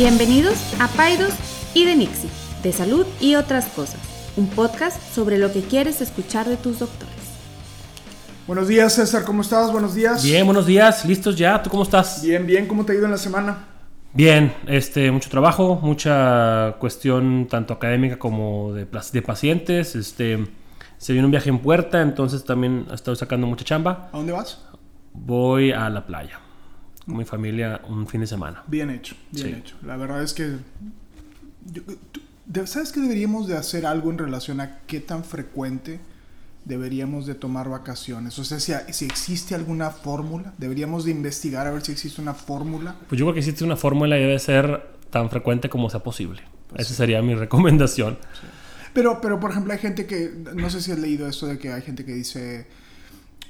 Bienvenidos a Paidos y de Nixie, de salud y otras cosas, un podcast sobre lo que quieres escuchar de tus doctores. Buenos días, César, ¿cómo estás? Buenos días. Bien, buenos días, listos ya, ¿tú cómo estás? Bien, bien, ¿cómo te ha ido en la semana? Bien, este, mucho trabajo, mucha cuestión tanto académica como de, de pacientes, este, se viene un viaje en puerta, entonces también estoy sacando mucha chamba. ¿A dónde vas? Voy a la playa mi familia un fin de semana. Bien hecho, bien Sí. hecho. La verdad es que... ¿Sabes que deberíamos de hacer algo en relación a qué tan frecuente deberíamos de tomar vacaciones? O sea, si, si existe alguna fórmula, deberíamos de investigar a ver si existe una fórmula. Pues yo creo que existe una fórmula y debe ser tan frecuente como sea posible. Esa sería mi recomendación. Pero, pero, por ejemplo, hay gente que, no sé si has leído esto de que hay gente que dice,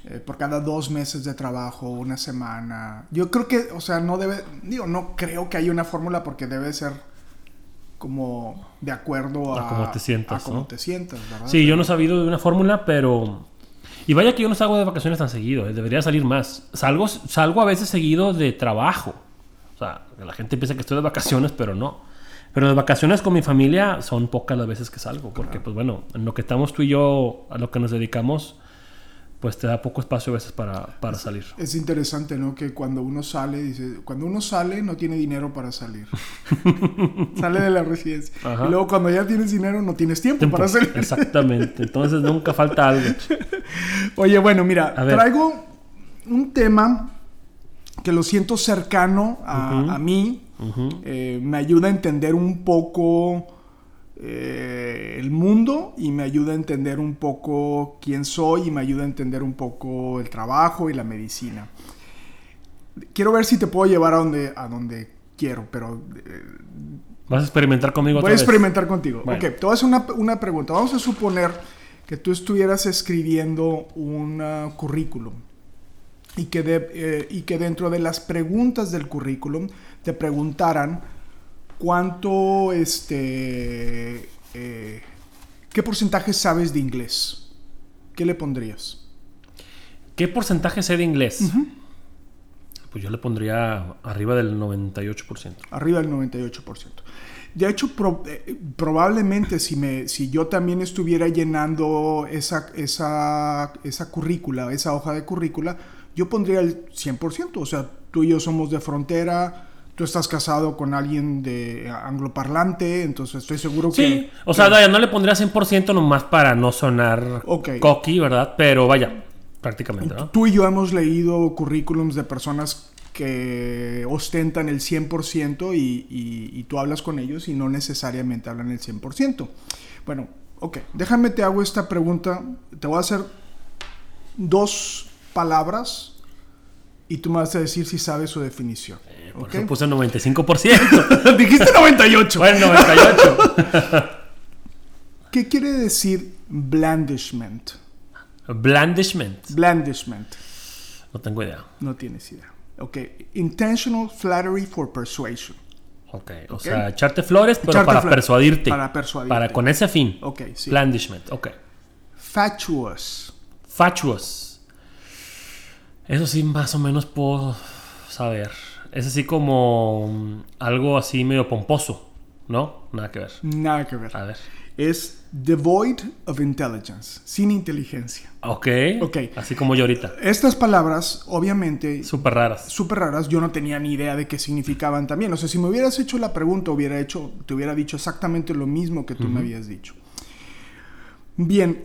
eh, por cada dos meses de trabajo, una semana. Yo creo que, o sea, no debe, digo, no creo que haya una fórmula porque debe ser como de acuerdo a, A cómo te sientas, a cómo ¿no? te sientas, ¿verdad? Sí, yo no he sabido de una fórmula, pero... Y vaya que yo no salgo de vacaciones tan seguido, eh, debería salir más. Salgo, salgo a veces seguido de trabajo. O sea, la gente piensa que estoy de vacaciones, pero no. Pero de vacaciones con mi familia son pocas las veces que salgo, porque pues bueno, en lo que estamos tú y yo, a lo que nos dedicamos, pues te da poco espacio a veces para, para salir. Es interesante, ¿no? Que cuando uno sale, dice, cuando uno sale no tiene dinero para salir. sale de la residencia. Ajá. Y luego cuando ya tienes dinero no tienes tiempo, Tiempo. para salir. Exactamente, entonces nunca falta algo. Oye, bueno, mira, traigo un tema que lo siento cercano a, mí. Eh, me ayuda a entender un poco eh, el mundo y me ayuda a entender un poco quién soy y me ayuda a entender un poco el trabajo y la medicina. Quiero ver si te puedo llevar a donde, a donde quiero, pero eh, ¿Vas a experimentar conmigo Voy a vez? experimentar contigo. Bueno. Ok, te voy a hacer una, una pregunta. Vamos a suponer que tú estuvieras escribiendo un currículum y que, de- eh, y que dentro de las preguntas del currículum te preguntaran cuánto, este, eh, qué porcentaje sabes de inglés. ¿Qué le pondrías? ¿Qué porcentaje sé de inglés? Pues yo le pondría arriba del 98%. Arriba del 98%. De hecho, pro- eh, probablemente si, me, si yo también estuviera llenando esa, esa, esa currícula, esa hoja de currícula, yo pondría el 100%. O sea, tú y yo somos de frontera, tú estás casado con alguien de angloparlante, entonces estoy seguro que... Sí, o sea, vaya, no le pondría 100% nomás para no sonar Ok. cocky, ¿verdad? Pero vaya, prácticamente, ¿no? Tú y yo hemos leído currículums de personas que ostentan el 100% y, y- y tú hablas con ellos y no necesariamente hablan el 100%. Bueno, ok, déjame te hago esta pregunta. Te voy a hacer dos palabras y tú me vas a decir si sabes su definición. Eh, Por ¿ok? eso puse 95%. Dijiste 98. bueno, 98. ¿Qué quiere decir blandishment? Blandishment. Blandishment. No tengo idea. No tienes idea. Ok, intentional flattery for persuasion. Ok, o sea, echarte flores, pero Echarte para flores. persuadirte. Para persuadirte. Para con ese fin. Ok, sí. Blandishment, ok. Fatuous. Fatuous. Eso sí, más o menos puedo saber. Es así como mm, algo así medio pomposo, ¿no? Nada que ver. Nada que ver. A ver. Es devoid of intelligence. Sin inteligencia. Ok. Ok. Así como yo ahorita. Estas palabras, obviamente, Súper raras. súper raras, yo no tenía ni idea de qué significaban también. O sea, si me hubieras hecho la pregunta, hubiera hecho, te hubiera dicho exactamente lo mismo que tú me habías dicho. Bien,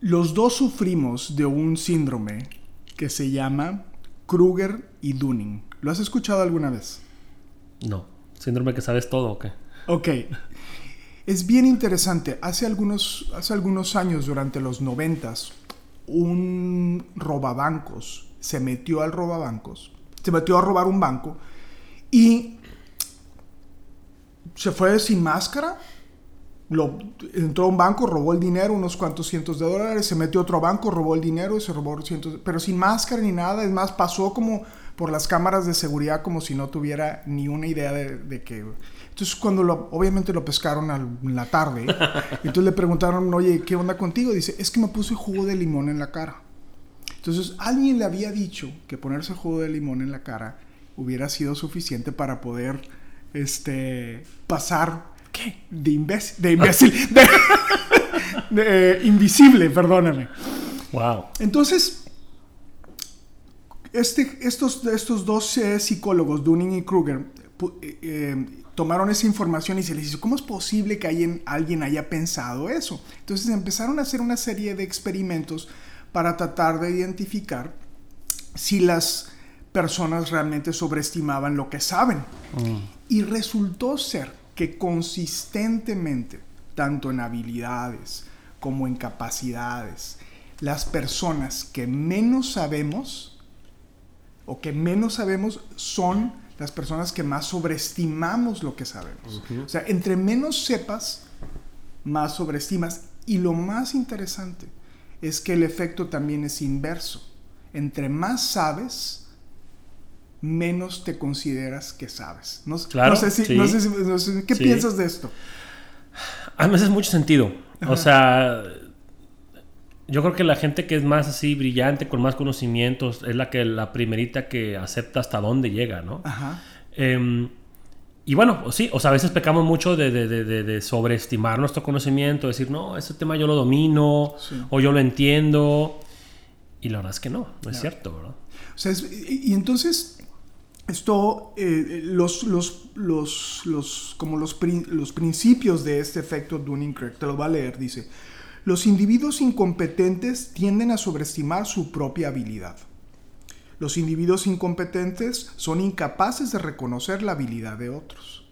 los dos sufrimos de un síndrome que se llama Kruger y Dunning. ¿Lo has escuchado alguna vez? No. Síndrome que sabes todo, ¿o qué? Ok. Es bien interesante. Hace algunos, hace algunos años, durante los noventas, un robabancos se metió al robabancos, se metió a robar un banco y se fue sin máscara. Lo, entró a un banco, robó el dinero, unos cuantos cientos de dólares, se metió a otro banco, robó el dinero y se robó cientos, pero sin máscara ni nada. Es más, pasó como por las cámaras de seguridad como si no tuviera ni una idea de, de que... Entonces cuando lo, obviamente lo pescaron al- en la tarde, entonces le preguntaron, oye, ¿qué onda contigo? Dice, es que me puse jugo de limón en la cara. Entonces alguien le había dicho que ponerse jugo de limón en la cara hubiera sido suficiente para poder este, pasar ¿qué? de imbécil, de imbécil, de, de, eh, invisible, perdóname. Wow. Entonces, este, estos, estos dos eh, psicólogos, Dunning y Kruger, eh, tomaron esa información y se les dijo, ¿cómo es posible que alguien, alguien haya pensado eso? Entonces empezaron a hacer una serie de experimentos para tratar de identificar si las personas realmente sobreestimaban lo que saben. Y resultó ser que consistentemente, tanto en habilidades como en capacidades, las personas que menos sabemos o que menos sabemos son las personas que más sobreestimamos lo que sabemos. O sea, entre menos sepas, más sobreestimas. Y lo más interesante es que el efecto también es inverso. Entre más sabes, menos te consideras que sabes. No, Claro, no sé si, sí. no sé si- no sé- ¿qué Sí. piensas de esto? A mí me hace mucho sentido. Ajá. O sea, yo creo que la gente que es más así brillante, con más conocimientos, es la que la primerita que acepta hasta dónde llega, ¿no? Ajá. Em, y bueno, sí, o sea, a veces pecamos mucho de, de- de- de- de sobreestimar nuestro conocimiento, decir, no, ese tema yo lo domino Sí. o yo lo entiendo. Y la verdad es que no, no es cierto, ¿verdad? O sea, es- y entonces esto, eh, los, los, los, los, como los, los principios de este efecto Dunning-Kruger, te lo va a leer, dice, los individuos incompetentes tienden a sobreestimar su propia habilidad. Los individuos incompetentes son incapaces de reconocer la habilidad de otros.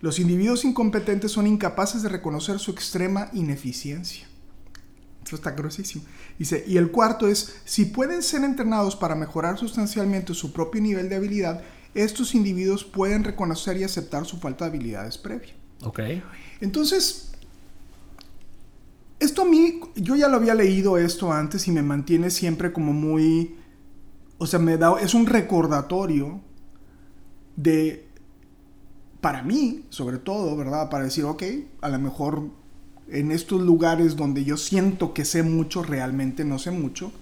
Los individuos incompetentes son incapaces de reconocer su extrema ineficiencia. Esto está gruesísimo. Dice, y el cuarto es, si pueden ser entrenados para mejorar sustancialmente su propio nivel de habilidad, estos individuos pueden reconocer y aceptar su falta de habilidades previa. Ok. Entonces, esto a mí, yo ya lo había leído esto antes y me mantiene siempre como muy, o sea, me da, es un recordatorio de, para mí, sobre todo, ¿verdad? Para decir, ok, a lo mejor en estos lugares donde yo siento que sé mucho, realmente no sé mucho.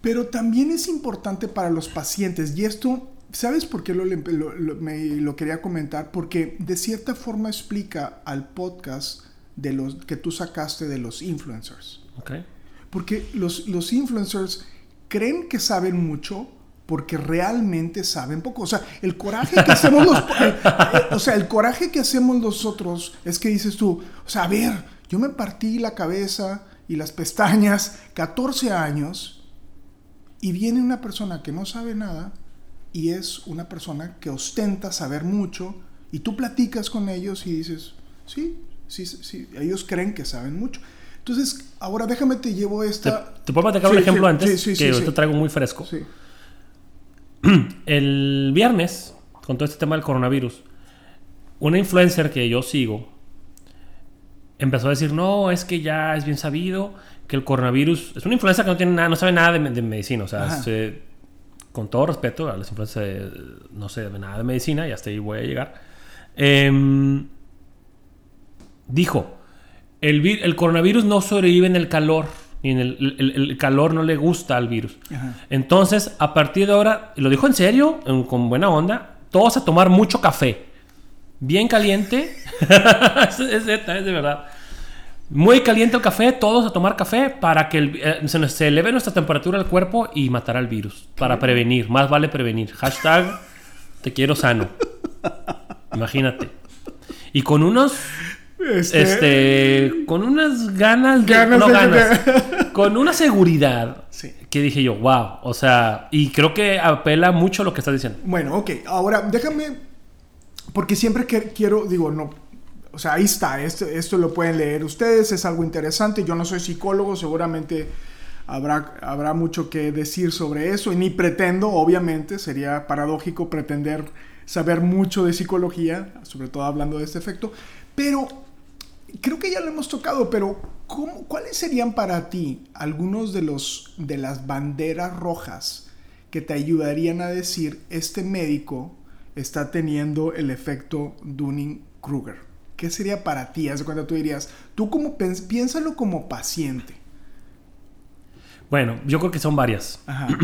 Pero también es importante para los pacientes, y esto, ¿sabes por qué lo, lo- lo- me- lo quería comentar? Porque de cierta forma explica al podcast de los, que tú sacaste de los influencers. Porque los, los influencers creen que saben mucho porque realmente saben poco. O sea, el coraje que hacemos los... o sea, el coraje que hacemos nosotros es que dices tú, o sea, a ver, yo me partí la cabeza y las pestañas 14 años y viene una persona que no sabe nada y es una persona que ostenta saber mucho y tú platicas con ellos y dices, sí, sí, sí, ellos creen que saben mucho. Entonces, ahora déjame te llevo ¿Te, esta... te puedo platicar un Sí, ejemplo sí, antes? sí, que sí. traigo muy fresco. Sí. El viernes, con todo este tema del coronavirus, una influencer que yo sigo empezó a decir, no, es que ya es bien sabido que el coronavirus... Es una influencer que no, tiene nada, no sabe nada de, me- de medicina. O sea, se- con todo respeto a las influencers, eh, no sé de nada de medicina y hasta ahí voy a llegar. Em, dijo, el, el coronavirus no sobrevive en el calor. Y en el, el- el calor no le gusta al virus. Ajá. Entonces, a partir de ahora, lo dijo en serio, en- con buena onda, todos a tomar mucho café. Bien caliente. es, es es de verdad. Muy caliente el café, todos a tomar café para que el- eh, se, eleve nuestra temperatura del cuerpo y matar al virus. Para prevenir. Más vale prevenir. Hashtag te quiero sano. Imagínate. Y con unos Este, este, con unas ganas de, Ganas no de- ganas, con una seguridad Sí. que dije yo, wow, o sea, y creo que apela mucho lo que estás diciendo. Bueno, ok, ahora déjame, porque siempre que quiero, digo, no, o sea, ahí está, esto, esto lo pueden leer ustedes, es algo interesante, yo no soy psicólogo, seguramente habrá, habrá mucho que decir sobre eso, y ni pretendo, obviamente, sería paradójico pretender saber mucho de psicología, sobre todo hablando de este efecto, pero creo que ya lo hemos tocado, pero ¿cómo- ¿cuáles serían para ti algunos de los de las banderas rojas que te ayudarían a decir este médico está teniendo el efecto Dunning-Kruger? ¿Qué sería para ti? Haz de cuenta tú dirías, tú como piénsalo como paciente. Bueno, yo creo que son varias. Ajá.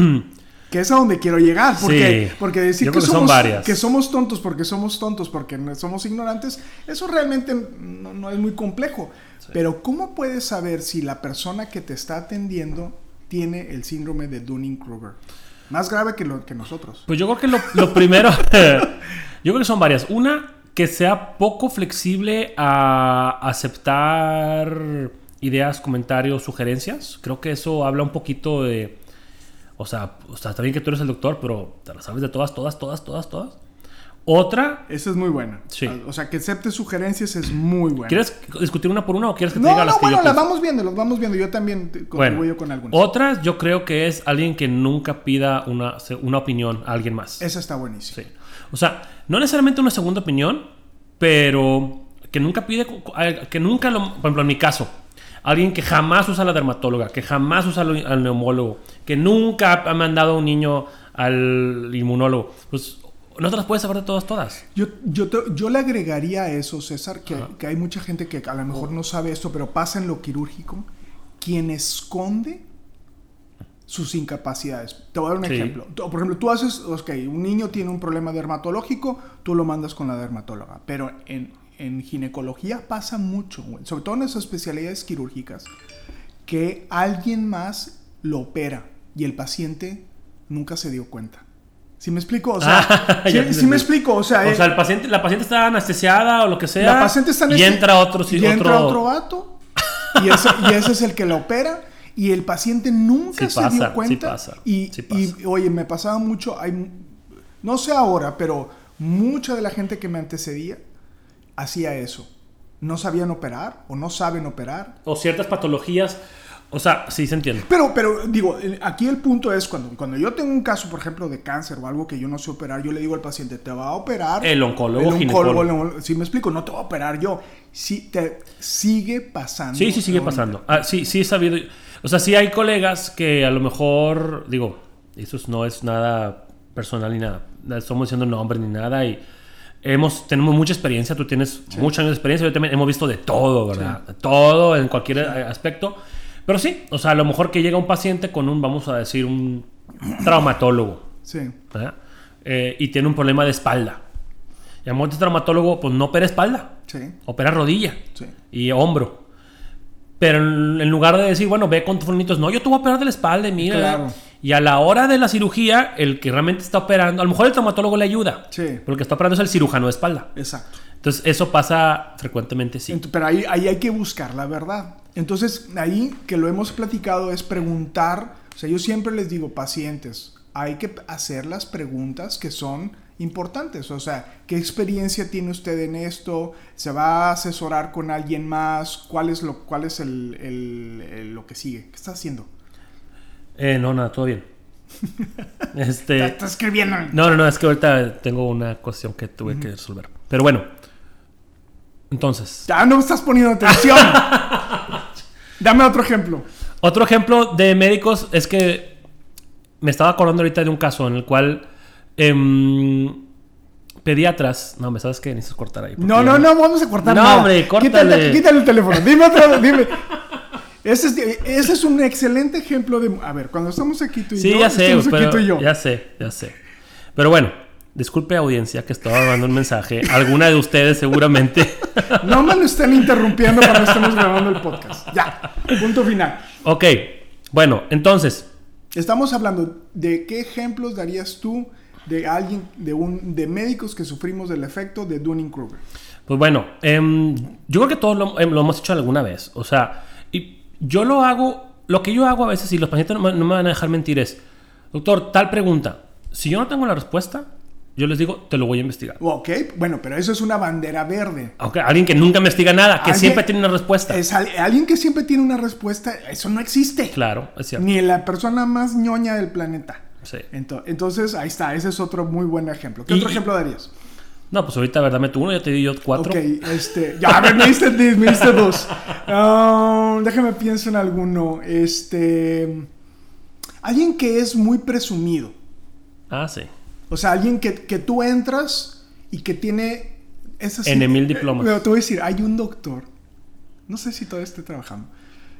Que es a donde quiero llegar. Porque, Sí. porque decir que son somos, varias. que somos tontos porque somos tontos, porque somos ignorantes, eso realmente no, no es muy complejo. Pero ¿cómo puedes saber si la persona que te está atendiendo tiene el síndrome de Dunning-Kruger? Más grave que, lo, que nosotros. Pues yo creo que lo, lo primero, yo creo que son varias. Una, que sea poco flexible a aceptar ideas, comentarios, sugerencias. Creo que eso habla un poquito de, o sea, o sea, está bien que tú eres el doctor, pero te las sabes de todas, todas, todas, todas, todas. Otra, Esa es muy buena. Sí. O sea, que acepte sugerencias es muy buena. ¿quieres discutir una por una o quieres que te No, diga las no, que yo bueno, las pienso? vamos viendo, las vamos viendo. Yo también Bueno, contribuyo con algunas. otras yo creo que es alguien que nunca pida una, una opinión a alguien más. Esa está buenísima. Sí. O sea, no necesariamente una segunda opinión, pero que nunca pide, que nunca, lo, por ejemplo, en mi caso, alguien que jamás usa la dermatóloga, que jamás usa al, al neumólogo, que nunca ha mandado a un niño al inmunólogo, pues no te las puedes saber de todas, todas. Yo, yo, te- yo le agregaría a eso, César, que, que hay mucha gente que a lo mejor no sabe esto, pero pasa en lo quirúrgico, quien esconde sus incapacidades. Te voy a dar un Sí. ejemplo. Por ejemplo, tú haces, ok, un niño tiene un problema dermatológico, tú lo mandas con la dermatóloga, pero en, en ginecología pasa mucho, güey, sobre todo en esas especialidades quirúrgicas, que alguien más lo opera y el paciente nunca se dio cuenta. ¿Sí me explico? O sea, Ah, sí, sí me explico. O sea, O eh, sea, el paciente, la paciente está anestesiada o lo que sea. la paciente está y entra otro, sí, y entra otro, otro vato y ese, y ese es el que la opera y el paciente nunca Sí se pasa, dio cuenta pasa, y, pasa. y, oye me pasaba mucho hay no sé ahora pero mucha de la gente que me antecedía hacía eso no sabían operar o no saben operar O ciertas patologías. O sea, sí se entiende. pero, pero digo, aquí el punto es cuando, cuando yo tengo un caso, por ejemplo, de cáncer o algo que yo no sé operar, yo le digo al paciente, te va a operar. El oncólogo, el oncólogo. Si me explico, no te va a operar yo. Sí, te sigue pasando. Sí, sí, sigue ahorita. pasando. Ah, sí, sí he sabido. O sea, sí hay colegas que a lo mejor, digo, eso es- no es nada personal ni nada. Estamos diciendo nombres ni nada y hemos, tenemos mucha experiencia. Tú tienes muchos años de experiencia. Yo también hemos visto de todo, ¿verdad? Todo en cualquier aspecto. Pero sí, o sea, a lo mejor que llega un paciente con un, vamos a decir, un traumatólogo. Sí. ¿verdad? Eh, y tiene un problema de espalda. Y a mejor este traumatólogo, pues no opera espalda, Sí. opera rodilla Sí. y hombro. Pero en, lugar de decir, bueno, ve con tus fornitos, no, yo te voy a operar de la espalda mira. Claro. Y a la hora de la cirugía, el que realmente está operando, a lo mejor el traumatólogo le ayuda. Sí. Pero el que está operando es el cirujano de espalda. Exacto. Entonces, eso pasa frecuentemente, sí. Pero ahí, ahí hay que buscar la verdad. Entonces, ahí que lo hemos platicado es preguntar. O sea, yo siempre les digo, pacientes, hay que hacer las preguntas que son importantes. O sea, ¿qué experiencia tiene usted en esto? ¿Se va a asesorar con alguien más? ¿Cuál es lo, cuál es el, el- el- lo que sigue? ¿Qué está haciendo? Eh, no, nada, todo bien. Este, está escribiendo. no, no, no, es que ahorita tengo una cuestión que tuve que resolver. Pero bueno, entonces, Ya no me estás poniendo atención. Dame otro ejemplo. Otro ejemplo de médicos es que me estaba acordando ahorita de un caso en el cual em, pediatras. No, me sabes que necesitas cortar ahí. No, no, no, vamos a cortar No, nada. hombre, córtale. Quítale, quítale el teléfono. Dime otro, dime. Ese es, ese es un excelente ejemplo de... A ver, cuando estamos aquí tú y Sí, yo... ya sé, estamos aquí pero tú y yo. ya sé, ya sé. Pero bueno, disculpe audiencia que estaba dando un mensaje. Alguna de ustedes seguramente. No me lo estén interrumpiendo cuando estemos grabando el podcast. Ya, punto final. ok, bueno, entonces, Estamos hablando de qué ejemplos darías tú de alguien, de un, de médicos que sufrimos del efecto de Dunning-Kruger. Pues bueno, em, yo creo que todos lo, em, lo hemos hecho alguna vez. O sea, y yo lo hago, lo que yo hago a veces, y los pacientes no me, no me van a dejar mentir, es, doctor, tal pregunta. Si yo no tengo la respuesta, yo les digo, te lo voy a investigar. Ok, bueno, pero eso es una bandera verde. Alguien que nunca investiga nada, que siempre tiene una respuesta. Es al- alguien que siempre tiene una respuesta, eso no existe. Claro, es cierto. Ni la persona más ñoña del planeta. Sí. Ento- Entonces, ahí está, ese es otro muy buen ejemplo. ¿Qué Y- otro ejemplo darías? No, pues ahorita, ¿verdad? Me tú uno, ya te di yo cuatro. Ok, este. Ya, me diste, me diste dos. Ah, déjame pienso en alguno. Este. Alguien que es muy presumido. Ah, sí. O sea, alguien que, que tú entras y que tiene. Esas, En mil diplomas. Pero te voy a decir, hay un doctor. No sé si todavía esté trabajando.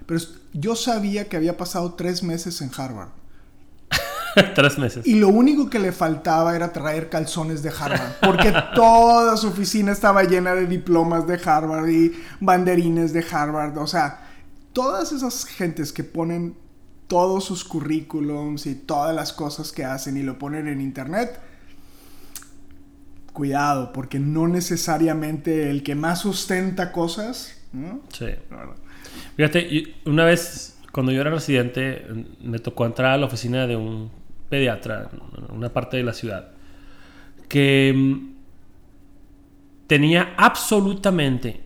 Pero yo sabía que había pasado tres meses en Harvard. Tres meses. Y lo único que le faltaba era traer calzones de Harvard, porque toda su oficina estaba llena de diplomas de Harvard y banderines de Harvard. O sea, todas esas gentes que ponen todos sus currículums y todas las cosas que hacen y lo ponen en internet, cuidado, porque no necesariamente el que más ostenta cosas, ¿no? Sí. Fíjate, una vez cuando yo era residente, me tocó entrar a la oficina de un pediatra en una parte de la ciudad que mm, tenía absolutamente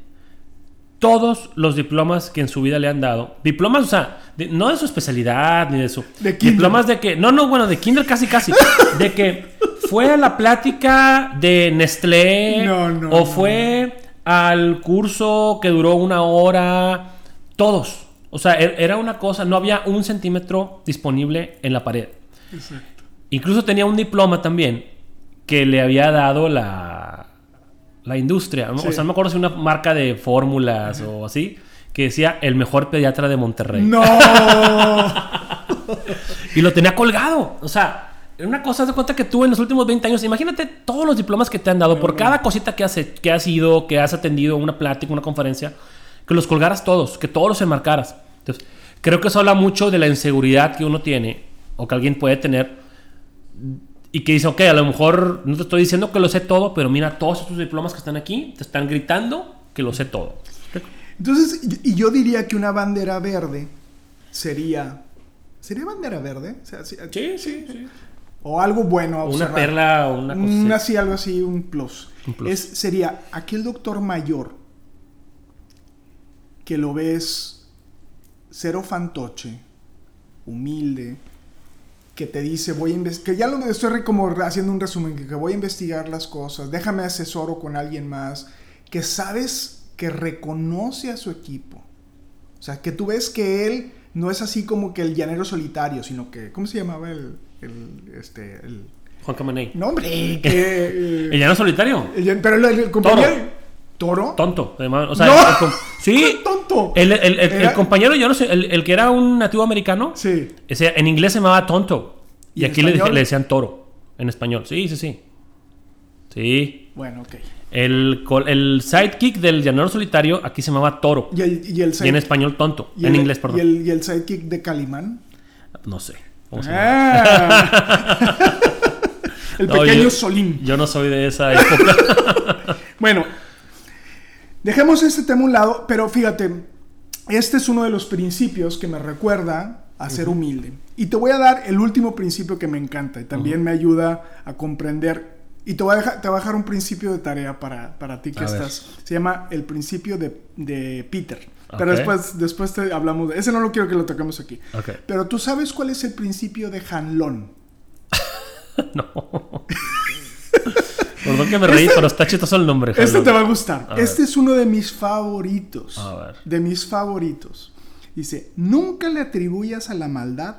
todos los diplomas que en su vida le han dado. Diplomas, o sea, de- no de su especialidad ni de su. De diplomas de que. No, no, bueno, de Kinder casi, casi. de que fue a la plática de Nestlé. No, no, o fue al curso que duró una hora. Todos. O sea, er- era una cosa. No había un centímetro disponible en la pared. Exacto. Incluso tenía un diploma también que le había dado la, la industria. ¿no? Sí. O sea, no me acuerdo si una marca de fórmulas o así, que decía el mejor pediatra de Monterrey. No. Y lo tenía colgado. O sea, una cosa, de cuenta que tú en los últimos 20 años, imagínate todos los diplomas que te han dado por cada cosita que has, que has ido, que has atendido, una plática, una conferencia, que los colgaras todos, que todos los enmarcaras. Entonces, creo que eso habla mucho de la inseguridad que uno tiene o que alguien puede tener y que dice, ok, a lo mejor no te estoy diciendo que lo sé todo, pero mira, todos estos diplomas que están aquí te están gritando que lo sé todo. Entonces, y yo diría que una bandera verde sería. ¿Sería bandera verde? O, sea, sí- Sí, sí, sí. o algo bueno a Una perla o una cosa Un así. así, algo así, un plus. Un plus. Es, sería aquel doctor mayor que lo ves cero fantoche, humilde, que te dice, voy a que ya lo estoy como haciendo un resumen, que, que voy a investigar las cosas, déjame asesoro con alguien más, que sabes que reconoce a su equipo. O sea, que tú ves que él no es así como que el llanero solitario, sino que, ¿cómo se llamaba el, el, este, el... Juan Camaney. No, hombre, que... ¿El llano solitario? el- pero el compañero... ¿Toro? Tonto. además, O sea, ¡No! el sí. tonto! El, el- compañero, yo no sé, el, que era un nativo americano, Sí. ese, en inglés se llamaba tonto. Y, ¿Y en aquí le, le decían toro. En español. Sí, sí, sí. Sí. Bueno, ok. El, sidekick del llanero solitario aquí se llamaba toro. Y el, y el Y en español tonto. en inglés, perdón. Y el, y el sidekick de Calimán. No sé. ¿Cómo se llama? Ah. el No, pequeño yo- Solín. Yo no soy de esa época. Bueno, dejemos este tema a un lado, pero fíjate, este es uno de los principios que me recuerda a ser humilde. Y te voy a dar el último principio que me encanta y también me ayuda a comprender. Y te voy a dejar, te voy a dejar un principio de tarea para, para ti que A ver. estás. Se llama el principio de, de Peter. Pero después, después te hablamos de... Ese no lo quiero que lo toquemos aquí. Pero tú sabes cuál es el principio de Hanlon. no. Perdón que me reí, pero está chistoso el nombre. Este te va a gustar. A este es uno de mis favoritos. A ver. De mis favoritos. Dice, nunca le atribuyas a la maldad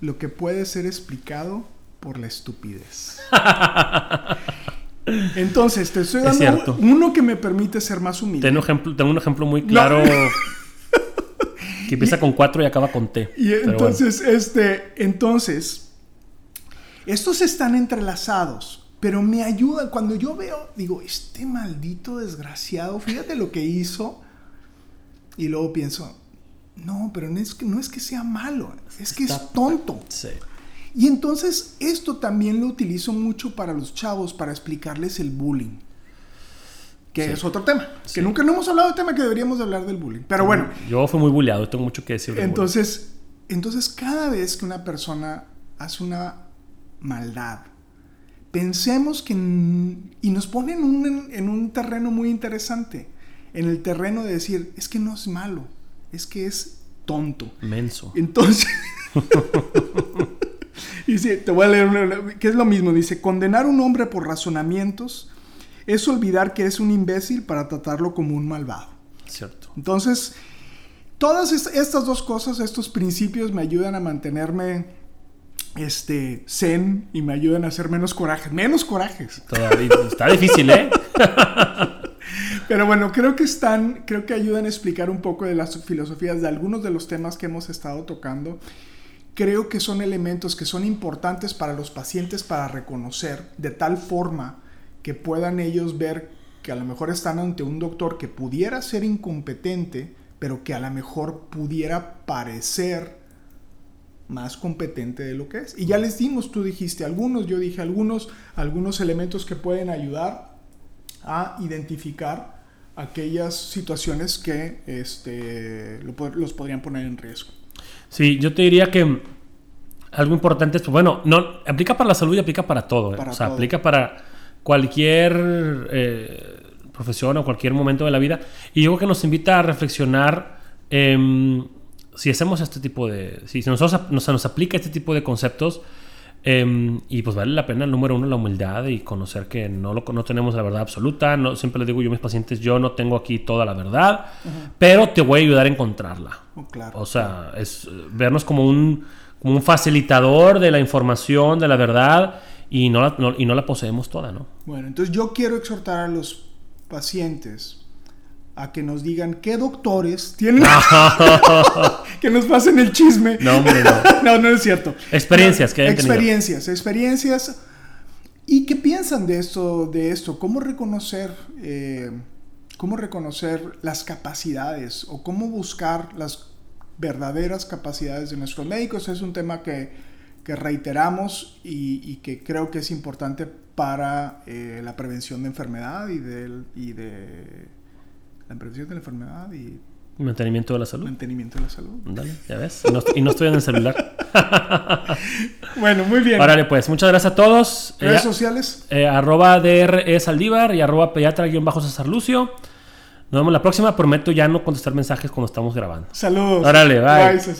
lo que puede ser explicado por la estupidez. Entonces, te estoy Es dando uno que me permite ser más humilde. Tengo, ejemplo, tengo un ejemplo muy claro que empieza con 4 y acaba con T. Y entonces, este, entonces, estos están entrelazados, pero me ayudan. Cuando yo veo, digo, este maldito desgraciado, fíjate lo que hizo. Y luego pienso, no, pero no es que, no es que sea malo, es que es tonto. sí. Y entonces esto también lo utilizo mucho para los chavos, para explicarles el bullying. Que Sí. es otro tema. Sí. Que nunca no hemos hablado de tema que deberíamos de hablar del bullying. Pero bueno, Yo fui muy bulleado, tengo mucho que decir. entonces, entonces cada vez que una persona hace una maldad, pensemos que... Y nos pone en un, en un terreno muy interesante. En el terreno de decir, es que no es malo, es que es tonto. Menso. Entonces... y sí, te voy a leer una, que es lo mismo. Dice, condenar a un hombre por razonamientos es olvidar que es un imbécil para tratarlo como un malvado. Cierto. Entonces, todas est- estas dos cosas, estos principios me ayudan a mantenerme este, zen y me ayudan a hacer menos corajes. Menos corajes. Todavía- está difícil, ¿eh? Pero bueno, creo que están, creo que ayudan a explicar un poco de las filosofías de algunos de los temas que hemos estado tocando. creo que son elementos que son importantes para los pacientes para reconocer de tal forma que puedan ellos ver que a lo mejor están ante un doctor que pudiera ser incompetente, pero que a lo mejor pudiera parecer más competente de lo que es. Y ya les dimos, tú dijiste algunos, yo dije algunos, algunos elementos que pueden ayudar a identificar aquellas situaciones que este, los podrían poner en riesgo. Sí, yo te diría que algo importante es, bueno, no, aplica para la salud y aplica para todo. ¿eh? o sea, aplica para cualquier eh, profesión o cualquier momento de la vida. Y yo creo que nos invita a reflexionar em, si hacemos este tipo de... Si nosotros nos, nos aplica este tipo de conceptos, em, y pues vale la pena, número uno, la humildad y conocer que no, lo, no tenemos la verdad absoluta. No, siempre les digo yo a mis pacientes, yo no tengo aquí toda la verdad, pero te voy a ayudar a encontrarla. Oh, claro, o sea, es vernos como un, como un facilitador de la información, de la verdad, y no la, y no la poseemos toda, ¿no? Bueno, entonces yo quiero exhortar a los pacientes a que nos digan qué doctores tienen que nos pasen el chisme. No, hombre, no. no, no es cierto. Experiencias que hayan Experiencias, experiencias. ¿Y qué piensan de esto? De esto? ¿Cómo reconocer, eh, cómo reconocer las capacidades o cómo buscar las verdaderas capacidades de nuestros médicos? Es un tema que, que reiteramos y, que creo que es importante para eh, la prevención de enfermedad y, del, y de la prevención de la enfermedad y Mantenimiento de la salud. Mantenimiento de la salud. Dale, ya ves. Y no, estoy en el celular. bueno, muy bien. Órale, pues. Muchas gracias a todos. ¿Redes eh, sociales? Eh, arroba DRE Saldívar y arroba pediatra-césar Lucio. Nos vemos la próxima. Prometo ya no contestar mensajes cuando estamos grabando. Saludos. Órale, bye. Bye,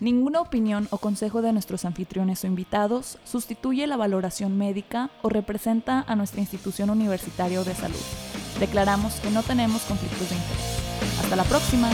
Ninguna opinión o consejo de nuestros anfitriones o invitados sustituye la valoración médica o representa a nuestra institución universitaria de salud. Declaramos que no tenemos conflictos de interés. Hasta la próxima.